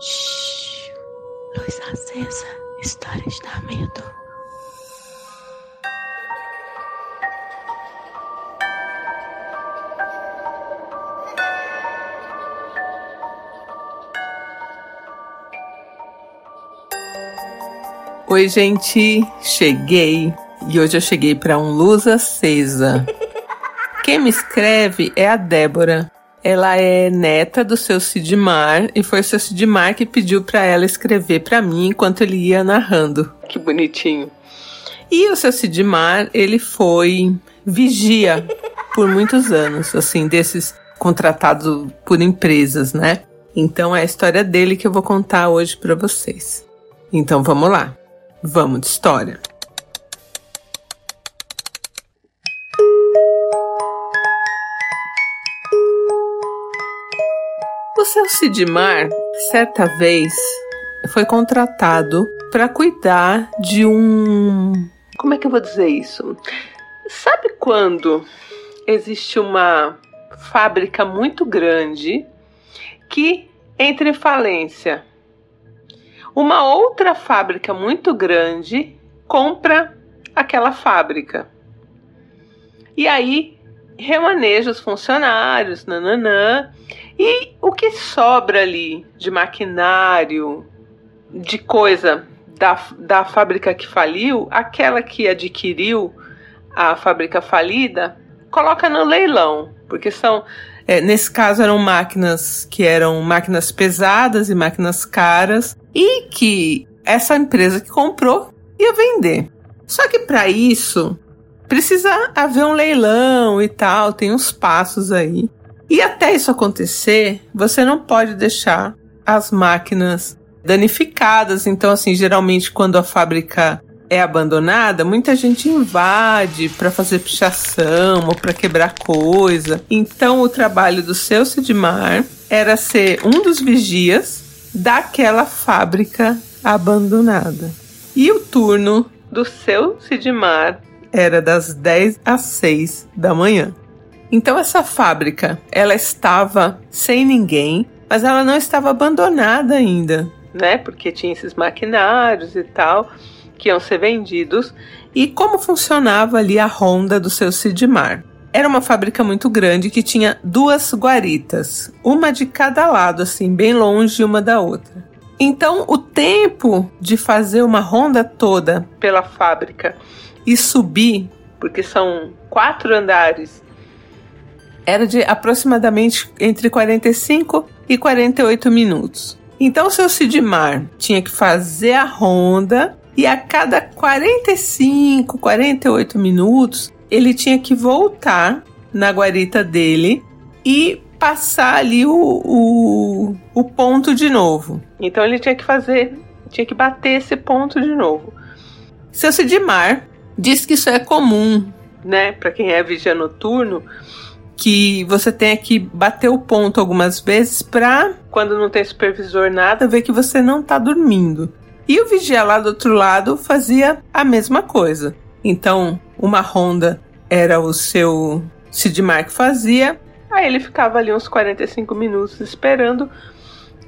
Shhh. Luz acesa. Histórias da medo. Oi, gente, cheguei e hoje eu cheguei para um luz acesa. Quem me escreve é a Débora. Ela é neta do seu Sidmar e foi o seu Sidmar que pediu para ela escrever para mim enquanto ele ia narrando. Que bonitinho. E o seu Sidmar, ele foi vigia por muitos anos, assim, desses contratados por empresas, né? Então é a história dele que eu vou contar hoje para vocês. Então vamos lá. Vamos de história. O seu Sidmar, certa vez, foi contratado para cuidar de um. Como é que eu vou dizer isso? Sabe quando existe uma fábrica muito grande que entra em falência uma outra fábrica muito grande compra aquela fábrica. E aí remaneja os funcionários, nananã, e o que sobra ali de maquinário, de coisa da, da fábrica que faliu, aquela que adquiriu a fábrica falida, coloca no leilão, porque são é, nesse caso eram máquinas que eram máquinas pesadas e máquinas caras e que essa empresa que comprou ia vender. Só que para isso precisa haver um leilão e tal, tem uns passos aí. E até isso acontecer, você não pode deixar as máquinas danificadas. Então, assim, geralmente quando a fábrica é abandonada, muita gente invade para fazer pichação ou para quebrar coisa. Então, o trabalho do seu Sidmar era ser um dos vigias daquela fábrica abandonada. E o turno do seu Sidmar era das 10 às 6 da manhã. Então essa fábrica, ela estava sem ninguém, mas ela não estava abandonada ainda, né? Porque tinha esses maquinários e tal que iam ser vendidos e como funcionava ali a ronda do seu Sidmar. Era uma fábrica muito grande que tinha duas guaritas, uma de cada lado, assim, bem longe uma da outra. Então, o tempo de fazer uma ronda toda pela fábrica e subir, porque são quatro andares, era de aproximadamente entre 45 e 48 minutos. Então, seu Sidmar tinha que fazer a ronda e a cada 45, 48 minutos, ele tinha que voltar na guarita dele e passar ali o, o, o ponto de novo. Então ele tinha que fazer, tinha que bater esse ponto de novo. Seu Sidmar diz que isso é comum, né, para quem é vigia noturno, que você tenha que bater o ponto algumas vezes para quando não tem supervisor nada ver que você não tá dormindo. E o vigia lá do outro lado fazia a mesma coisa. Então, uma ronda era o seu Sidmar que fazia, aí ele ficava ali uns 45 minutos esperando,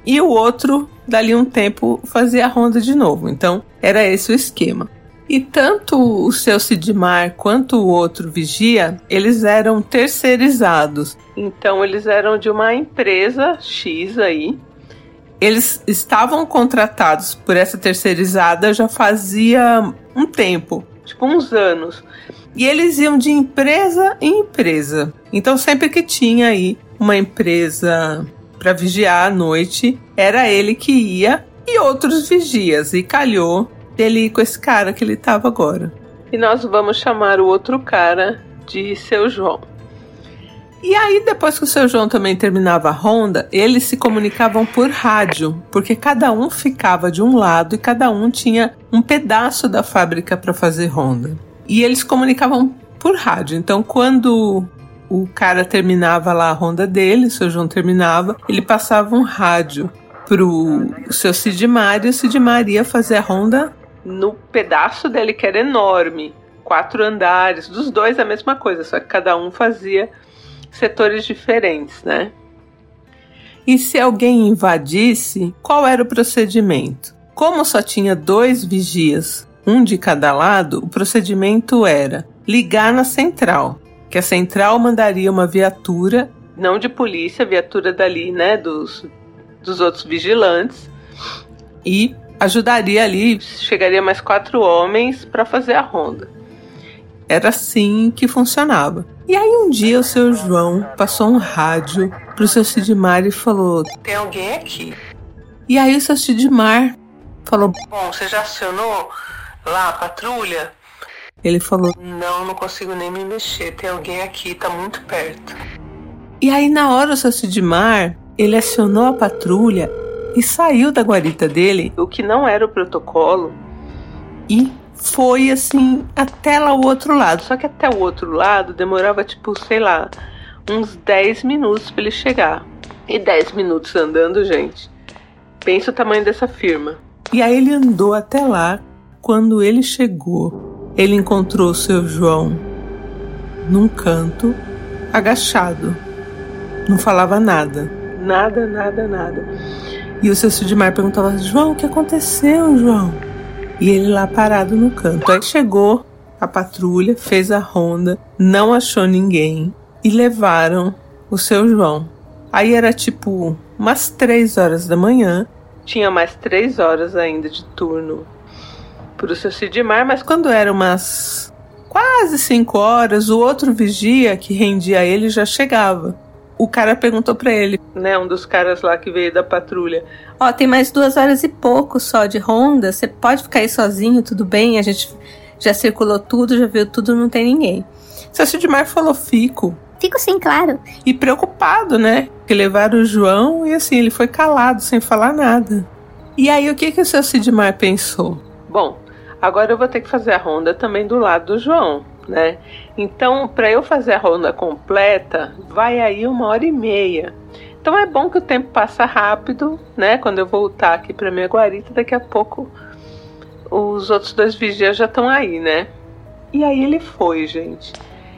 e o outro, dali um tempo, fazia a ronda de novo. Então, era esse o esquema. E tanto o seu Sidmar quanto o outro vigia, eles eram terceirizados. Então, eles eram de uma empresa X aí, eles estavam contratados por essa terceirizada já fazia um tempo, tipo uns anos. E eles iam de empresa em empresa. Então sempre que tinha aí uma empresa para vigiar à noite, era ele que ia e outros vigias. E calhou dele ir com esse cara que ele estava agora. E nós vamos chamar o outro cara de seu João. E aí, depois que o seu João também terminava a ronda, eles se comunicavam por rádio, porque cada um ficava de um lado e cada um tinha um pedaço da fábrica para fazer ronda. E eles comunicavam por rádio. Então, quando o cara terminava lá a ronda dele, o seu João terminava, ele passava um rádio pro seu Sidmar e o Sidmar ia fazer a ronda no pedaço dele que era enorme, quatro andares, dos dois a mesma coisa, só que cada um fazia setores diferentes, né? E se alguém invadisse, qual era o procedimento? Como só tinha dois vigias, um de cada lado, o procedimento era ligar na central, que a central mandaria uma viatura, não de polícia, viatura dali, né, dos, dos outros vigilantes, e ajudaria ali, chegaria mais quatro homens para fazer a ronda. Era assim que funcionava. E aí um dia o seu João passou um rádio pro seu Sidmar e falou: Tem alguém aqui. E aí o seu Sidmar falou: Bom, você já acionou lá a patrulha? Ele falou: Não, não consigo nem me mexer. Tem alguém aqui, tá muito perto. E aí na hora o seu Sidmar, ele acionou a patrulha e saiu da guarita dele, o que não era o protocolo, e foi assim até lá o outro lado. Só que até o outro lado demorava tipo, sei lá, uns 10 minutos para ele chegar. E 10 minutos andando, gente. Pensa o tamanho dessa firma. E aí ele andou até lá. Quando ele chegou, ele encontrou o seu João num canto, agachado. Não falava nada. Nada, nada, nada. E o seu Sidmar perguntava: João, o que aconteceu, João? E ele lá parado no canto. Aí chegou a patrulha, fez a ronda, não achou ninguém e levaram o seu João. Aí era tipo umas três horas da manhã. Tinha mais três horas ainda de turno para o seu Sidmar, mas quando era umas quase cinco horas, o outro vigia que rendia ele já chegava o cara perguntou para ele, né, um dos caras lá que veio da patrulha, ó, oh, tem mais duas horas e pouco só de ronda, você pode ficar aí sozinho, tudo bem? A gente já circulou tudo, já viu tudo, não tem ninguém. Seu Sidmar falou, fico. Fico sim, claro. E preocupado, né? Que levaram o João e assim, ele foi calado, sem falar nada. E aí, o que que o seu Sidmar pensou? Bom, agora eu vou ter que fazer a ronda também do lado do João né? Então, para eu fazer a ronda completa, vai aí uma hora e meia. Então é bom que o tempo passa rápido, né? Quando eu voltar aqui para minha guarita, daqui a pouco os outros dois vigias já estão aí, né? E aí ele foi, gente.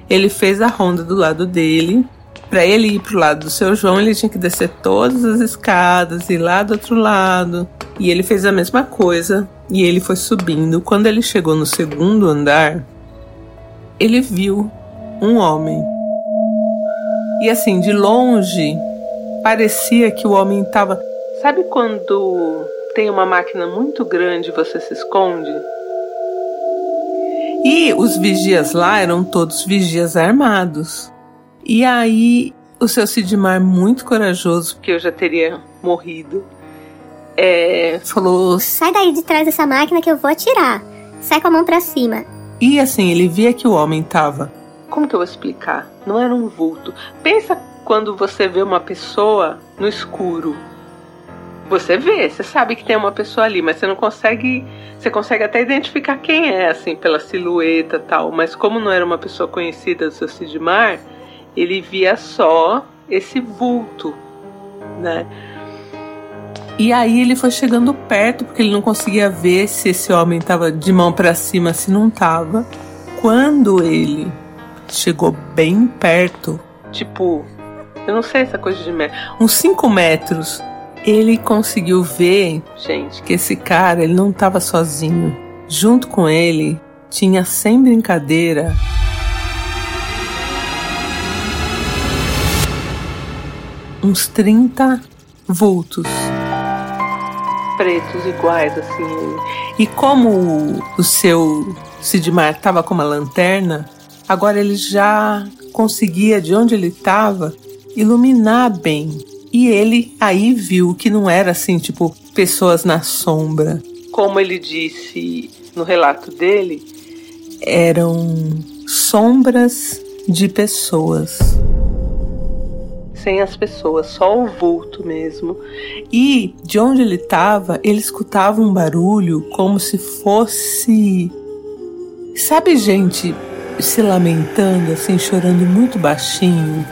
Ele fez a ronda do lado dele. Para ele ir pro lado do seu João, ele tinha que descer todas as escadas, ir lá do outro lado. E ele fez a mesma coisa. E ele foi subindo. Quando ele chegou no segundo andar, ele viu um homem. E assim, de longe, parecia que o homem estava. Sabe quando tem uma máquina muito grande e você se esconde? E os vigias lá eram todos vigias armados. E aí, o seu Sidmar, muito corajoso, porque eu já teria morrido, é, falou: Sai daí de trás dessa máquina que eu vou atirar. Sai com a mão para cima. E assim, ele via que o homem estava. Como que eu vou explicar? Não era um vulto. Pensa quando você vê uma pessoa no escuro. Você vê, você sabe que tem uma pessoa ali, mas você não consegue. Você consegue até identificar quem é, assim, pela silhueta tal. Mas como não era uma pessoa conhecida do seu Sidmar, ele via só esse vulto, né? E aí ele foi chegando perto, porque ele não conseguia ver se esse homem estava de mão para cima, se não estava. Quando ele chegou bem perto, tipo, eu não sei essa coisa de metro, uns 5 metros, ele conseguiu ver, gente, que esse cara ele não estava sozinho. Junto com ele tinha sem brincadeira uns 30 vultos pretos iguais, assim. E como o seu Sidmar estava com uma lanterna, agora ele já conseguia, de onde ele estava, iluminar bem. E ele aí viu que não era assim, tipo, pessoas na sombra. Como ele disse no relato dele, eram sombras de pessoas sem as pessoas, só o vulto mesmo. E de onde ele estava, ele escutava um barulho como se fosse. Sabe, gente se lamentando, assim, chorando muito baixinho?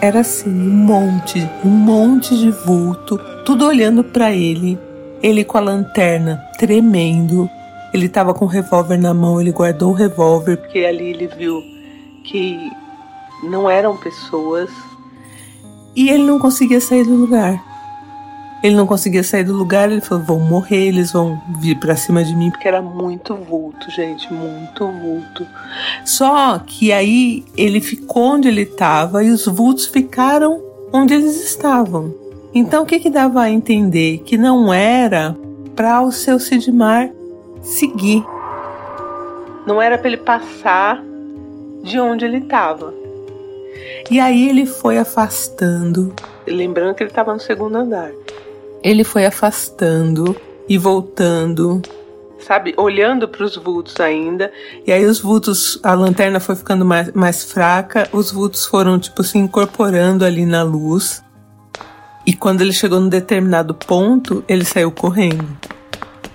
Era assim, um monte, um monte de vulto, tudo olhando para ele. Ele com a lanterna, tremendo. Ele estava com o revólver na mão, ele guardou o revólver, porque ali ele viu que não eram pessoas, E ele não conseguia sair do lugar. Ele não conseguia sair do lugar, ele falou: vão morrer, eles vão vir pra cima de mim, porque era muito vulto, gente, muito vulto. Só que aí ele ficou onde ele estava e os vultos ficaram onde eles estavam. Então o que, que dava a entender? Que não era para o seu Sidmar seguir. Não era para ele passar de onde ele estava. E aí ele foi afastando. Lembrando que ele estava no segundo andar ele foi afastando e voltando, sabe, olhando para os vultos ainda. E aí os vultos, a lanterna foi ficando mais, mais fraca, os vultos foram tipo se incorporando ali na luz. E quando ele chegou num determinado ponto, ele saiu correndo.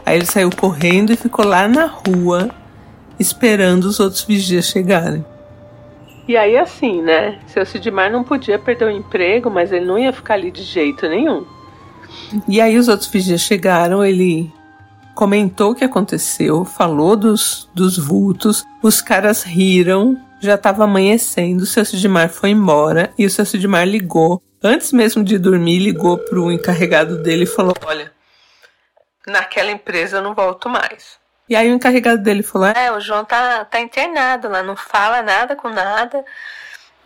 Aí ele saiu correndo e ficou lá na rua esperando os outros vigias chegarem. E aí assim, né? Seu Sidmar não podia perder o emprego, mas ele não ia ficar ali de jeito nenhum. E aí os outros vigias chegaram, ele comentou o que aconteceu, falou dos, dos vultos, os caras riram, já estava amanhecendo, o seu Sidmar foi embora e o seu Sidmar ligou, antes mesmo de dormir, ligou para o encarregado dele e falou: Olha, naquela empresa eu não volto mais. E aí o encarregado dele falou: É, o João tá, tá internado lá, não fala nada com nada.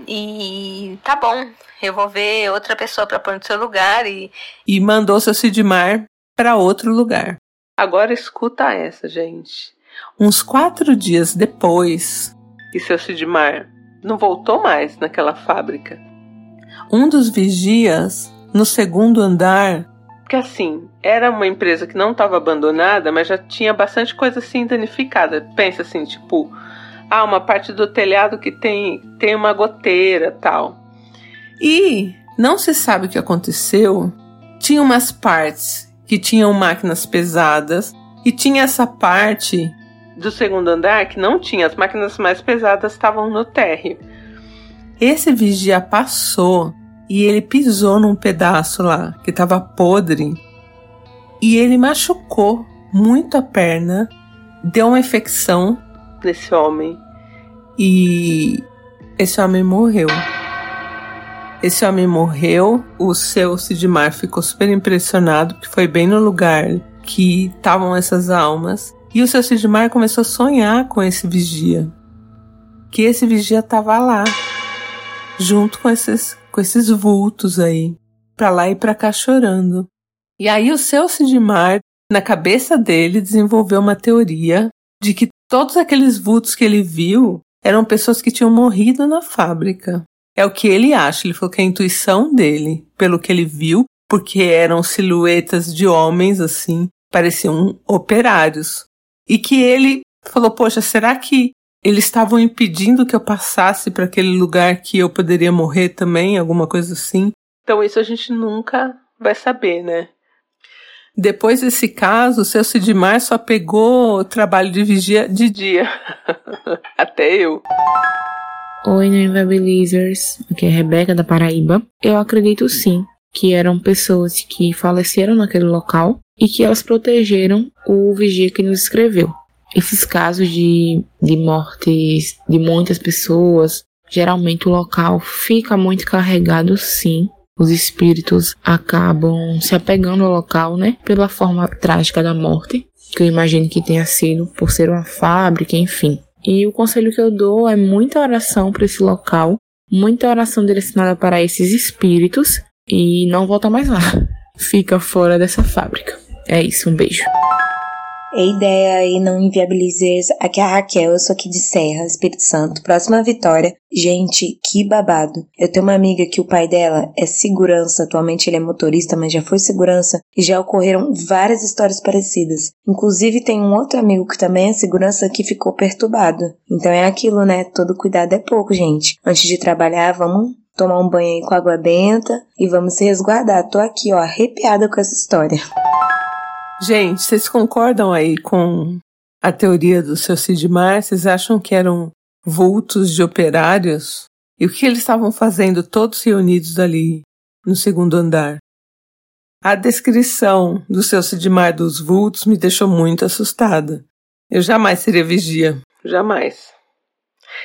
E tá bom, eu vou ver outra pessoa para pôr no seu lugar e. E mandou seu Sidmar para outro lugar. Agora escuta essa, gente. Uns quatro dias depois, e seu Sidmar não voltou mais naquela fábrica. Um dos vigias, no segundo andar, porque assim, era uma empresa que não estava abandonada, mas já tinha bastante coisa assim danificada. Pensa assim, tipo, ah, uma parte do telhado que tem, tem uma goteira tal. E não se sabe o que aconteceu. Tinha umas partes que tinham máquinas pesadas e tinha essa parte do segundo andar que não tinha. As máquinas mais pesadas estavam no térreo. Esse vigia passou e ele pisou num pedaço lá que estava podre e ele machucou muito a perna, deu uma infecção desse homem. E esse homem morreu. Esse homem morreu, o seu Sidmar ficou super impressionado, porque foi bem no lugar que estavam essas almas. E o seu Sidmar começou a sonhar com esse vigia. Que esse vigia estava lá, junto com esses, com esses vultos aí, para lá e para cá chorando. E aí o seu Sidmar, na cabeça dele, desenvolveu uma teoria de que Todos aqueles vultos que ele viu eram pessoas que tinham morrido na fábrica. É o que ele acha. Ele falou que é a intuição dele, pelo que ele viu, porque eram silhuetas de homens assim, pareciam operários. E que ele falou: Poxa, será que eles estavam impedindo que eu passasse para aquele lugar que eu poderia morrer também? Alguma coisa assim? Então, isso a gente nunca vai saber, né? Depois desse caso, o seu Sidmar só pegou trabalho de vigia de dia. Até eu. Oi, Inviabilizers. Aqui é a Rebeca da Paraíba. Eu acredito sim que eram pessoas que faleceram naquele local e que elas protegeram o vigia que nos escreveu. Esses casos de, de mortes de muitas pessoas, geralmente o local fica muito carregado sim os espíritos acabam se apegando ao local, né? Pela forma trágica da morte, que eu imagino que tenha sido por ser uma fábrica, enfim. E o conselho que eu dou é muita oração para esse local, muita oração direcionada para esses espíritos e não volta mais lá. Fica fora dessa fábrica. É isso, um beijo. Ei, ideia e não inviabilizes. Aqui é a Raquel, eu sou aqui de Serra, Espírito Santo. Próxima vitória. Gente, que babado. Eu tenho uma amiga que o pai dela é segurança, atualmente ele é motorista, mas já foi segurança, e já ocorreram várias histórias parecidas. Inclusive tem um outro amigo que também é segurança que ficou perturbado. Então é aquilo, né? Todo cuidado é pouco, gente. Antes de trabalhar, vamos tomar um banho aí com água benta e vamos se resguardar. Tô aqui, ó, arrepiada com essa história. Gente, vocês concordam aí com a teoria do seu Sidmar? Vocês acham que eram vultos de operários? E o que eles estavam fazendo todos reunidos ali no segundo andar? A descrição do seu Sidmar dos vultos me deixou muito assustada. Eu jamais seria vigia. Jamais.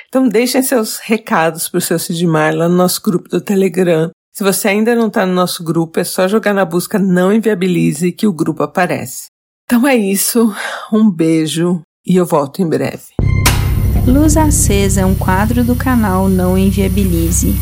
Então deixem seus recados para o seu Sidmar lá no nosso grupo do Telegram. Se você ainda não está no nosso grupo, é só jogar na busca Não Inviabilize que o grupo aparece. Então é isso, um beijo e eu volto em breve. Luz Acesa é um quadro do canal Não Inviabilize.